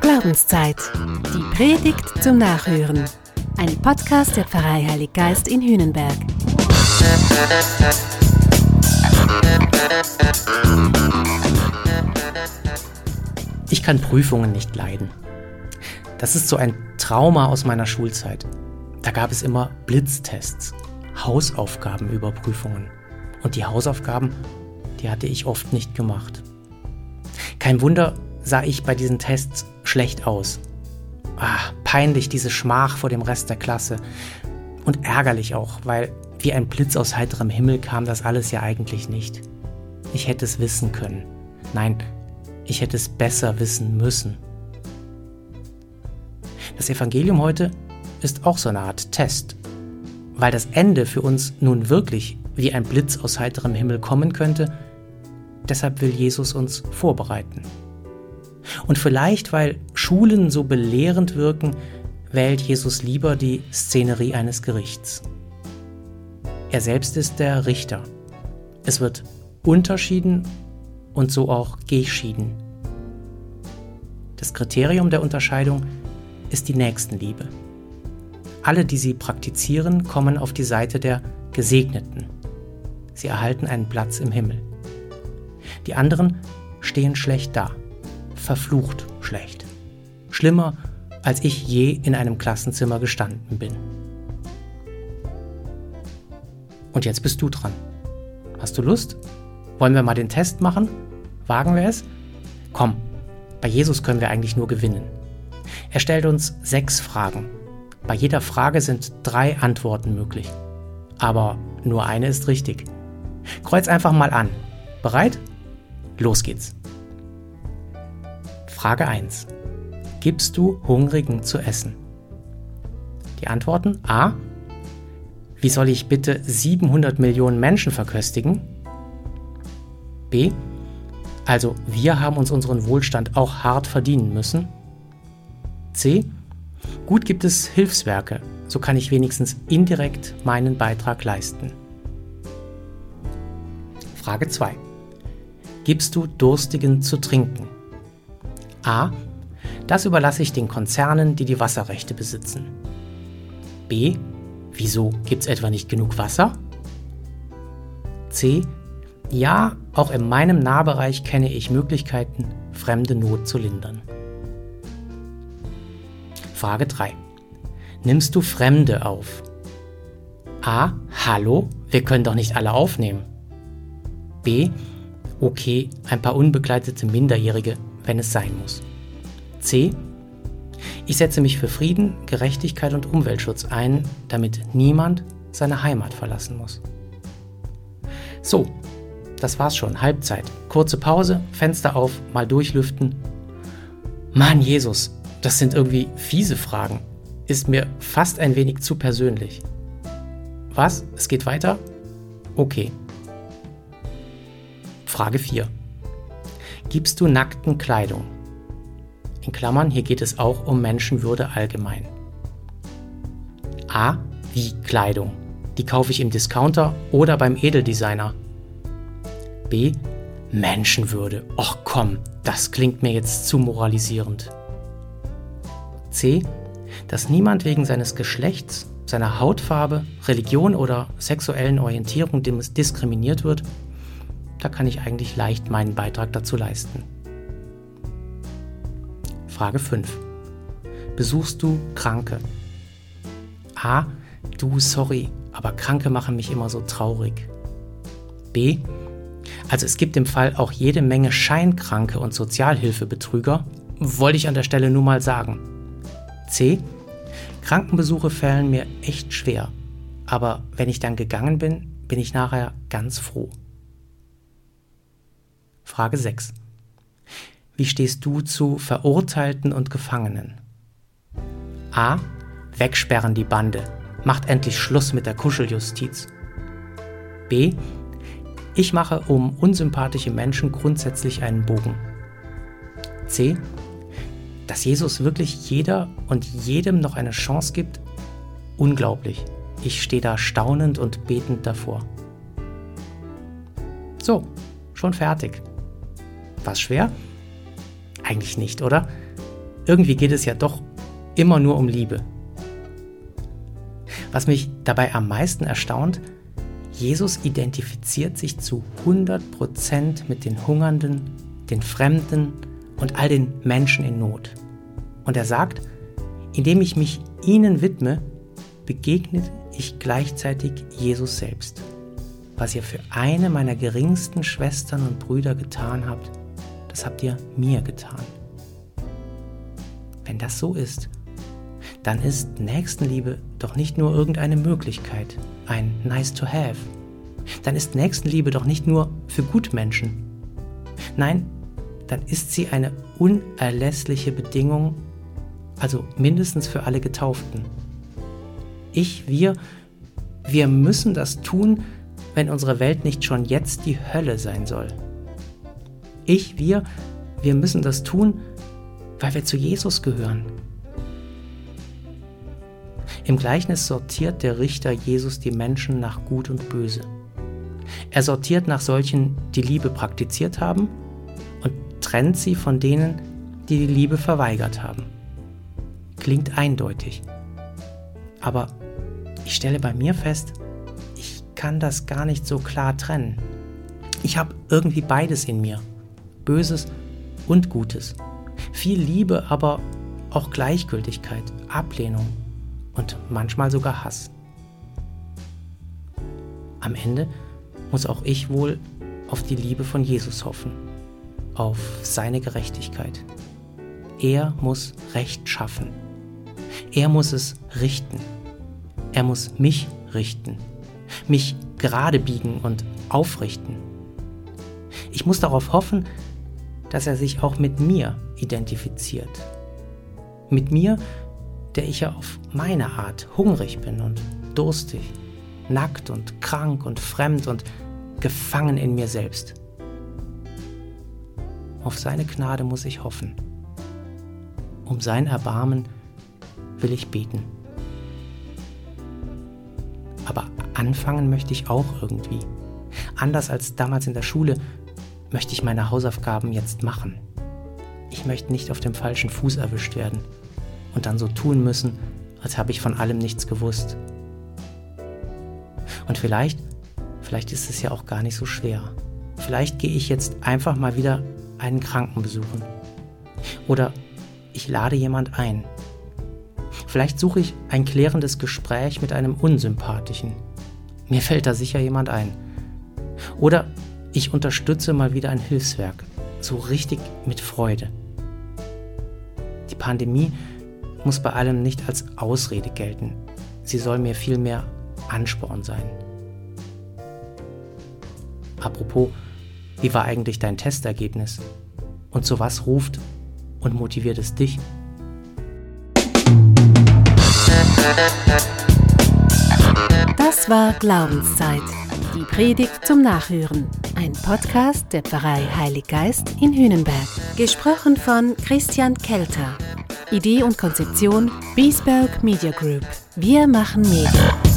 Glaubenszeit. Die Predigt zum Nachhören. Ein Podcast der Pfarrei Heilig Geist in Hühnenberg. Ich kann Prüfungen nicht leiden. Das ist so ein Trauma aus meiner Schulzeit. Da gab es immer Blitztests, Hausaufgabenüberprüfungen. Und die Hausaufgaben, die hatte ich oft nicht gemacht. Kein Wunder sah ich bei diesen Tests schlecht aus. Ah, peinlich diese Schmach vor dem Rest der Klasse. Und ärgerlich auch, weil wie ein Blitz aus heiterem Himmel kam das alles ja eigentlich nicht. Ich hätte es wissen können. Nein, ich hätte es besser wissen müssen. Das Evangelium heute ist auch so eine Art Test, weil das Ende für uns nun wirklich wie ein Blitz aus heiterem Himmel kommen könnte, deshalb will Jesus uns vorbereiten. Und vielleicht, weil Schulen so belehrend wirken, wählt Jesus lieber die Szenerie eines Gerichts. Er selbst ist der Richter. Es wird unterschieden und so auch geschieden. Das Kriterium der Unterscheidung ist die Nächstenliebe. Alle, die sie praktizieren, kommen auf die Seite der Gesegneten. Sie erhalten einen Platz im Himmel. Die anderen stehen schlecht da, verflucht schlecht. Schlimmer, als ich je in einem Klassenzimmer gestanden bin. Und jetzt bist du dran. Hast du Lust? Wollen wir mal den Test machen? Wagen wir es? Komm, bei Jesus können wir eigentlich nur gewinnen. Er stellt uns sechs Fragen. Bei jeder Frage sind drei Antworten möglich. Aber nur eine ist richtig. Kreuz einfach mal an. Bereit? Los geht's. Frage 1. Gibst du Hungrigen zu essen? Die Antworten A. Wie soll ich bitte 700 Millionen Menschen verköstigen? B. Also wir haben uns unseren Wohlstand auch hart verdienen müssen. C. Gut gibt es Hilfswerke, so kann ich wenigstens indirekt meinen Beitrag leisten. Frage 2. Gibst du Durstigen zu trinken? A. Das überlasse ich den Konzernen, die die Wasserrechte besitzen. B. Wieso gibt es etwa nicht genug Wasser? C. Ja, auch in meinem Nahbereich kenne ich Möglichkeiten, fremde Not zu lindern. Frage 3. Nimmst du Fremde auf? A. Hallo? Wir können doch nicht alle aufnehmen. B. Okay, ein paar unbegleitete Minderjährige, wenn es sein muss. C. Ich setze mich für Frieden, Gerechtigkeit und Umweltschutz ein, damit niemand seine Heimat verlassen muss. So, das war's schon, Halbzeit. Kurze Pause, Fenster auf, mal durchlüften. Mann, Jesus, das sind irgendwie fiese Fragen. Ist mir fast ein wenig zu persönlich. Was? Es geht weiter? Okay. Frage 4. Gibst du nackten Kleidung? In Klammern, hier geht es auch um Menschenwürde allgemein. A. Wie Kleidung. Die kaufe ich im Discounter oder beim Edeldesigner. B. Menschenwürde. Och komm, das klingt mir jetzt zu moralisierend. C. Dass niemand wegen seines Geschlechts, seiner Hautfarbe, Religion oder sexuellen Orientierung diskriminiert wird, da kann ich eigentlich leicht meinen Beitrag dazu leisten. Frage 5. Besuchst du Kranke? A. Du, sorry, aber Kranke machen mich immer so traurig. B. Also es gibt im Fall auch jede Menge Scheinkranke und Sozialhilfebetrüger, wollte ich an der Stelle nur mal sagen. C. Krankenbesuche fällen mir echt schwer, aber wenn ich dann gegangen bin, bin ich nachher ganz froh. Frage 6. Wie stehst du zu Verurteilten und Gefangenen? A. Wegsperren die Bande. Macht endlich Schluss mit der Kuscheljustiz. B. Ich mache um unsympathische Menschen grundsätzlich einen Bogen. C dass Jesus wirklich jeder und jedem noch eine Chance gibt, unglaublich. Ich stehe da staunend und betend davor. So, schon fertig. Was schwer? eigentlich nicht, oder? Irgendwie geht es ja doch immer nur um Liebe. Was mich dabei am meisten erstaunt, Jesus identifiziert sich zu 100% mit den Hungernden, den Fremden und all den Menschen in Not. Und er sagt, indem ich mich ihnen widme, begegnet ich gleichzeitig Jesus selbst. Was ihr für eine meiner geringsten Schwestern und Brüder getan habt, das habt ihr mir getan. Wenn das so ist, dann ist Nächstenliebe doch nicht nur irgendeine Möglichkeit, ein Nice to Have. Dann ist Nächstenliebe doch nicht nur für Gutmenschen. Nein, dann ist sie eine unerlässliche Bedingung, also mindestens für alle Getauften. Ich, wir, wir müssen das tun, wenn unsere Welt nicht schon jetzt die Hölle sein soll. Ich, wir, wir müssen das tun, weil wir zu Jesus gehören. Im Gleichnis sortiert der Richter Jesus die Menschen nach Gut und Böse. Er sortiert nach solchen, die Liebe praktiziert haben und trennt sie von denen, die die Liebe verweigert haben. Klingt eindeutig. Aber ich stelle bei mir fest, ich kann das gar nicht so klar trennen. Ich habe irgendwie beides in mir. Böses und Gutes. Viel Liebe, aber auch Gleichgültigkeit, Ablehnung und manchmal sogar Hass. Am Ende muss auch ich wohl auf die Liebe von Jesus hoffen, auf seine Gerechtigkeit. Er muss Recht schaffen. Er muss es richten. Er muss mich richten, mich gerade biegen und aufrichten. Ich muss darauf hoffen, dass er sich auch mit mir identifiziert. Mit mir, der ich ja auf meine Art hungrig bin und durstig, nackt und krank und fremd und gefangen in mir selbst. Auf seine Gnade muss ich hoffen. Um sein Erbarmen will ich beten. Aber anfangen möchte ich auch irgendwie. Anders als damals in der Schule möchte ich meine Hausaufgaben jetzt machen. Ich möchte nicht auf dem falschen Fuß erwischt werden und dann so tun müssen, als habe ich von allem nichts gewusst. Und vielleicht, vielleicht ist es ja auch gar nicht so schwer. Vielleicht gehe ich jetzt einfach mal wieder einen Kranken besuchen. Oder ich lade jemand ein. Vielleicht suche ich ein klärendes Gespräch mit einem Unsympathischen. Mir fällt da sicher jemand ein. Oder ich unterstütze mal wieder ein Hilfswerk. So richtig mit Freude. Die Pandemie muss bei allem nicht als Ausrede gelten. Sie soll mir vielmehr Ansporn sein. Apropos, wie war eigentlich dein Testergebnis? Und zu was ruft und motiviert es dich? Das war Glaubenszeit. Die Predigt zum Nachhören. Ein Podcast der Pfarrei Heilig Geist in Hünenberg. Gesprochen von Christian Kelter. Idee und Konzeption Biesberg Media Group. Wir machen Medien.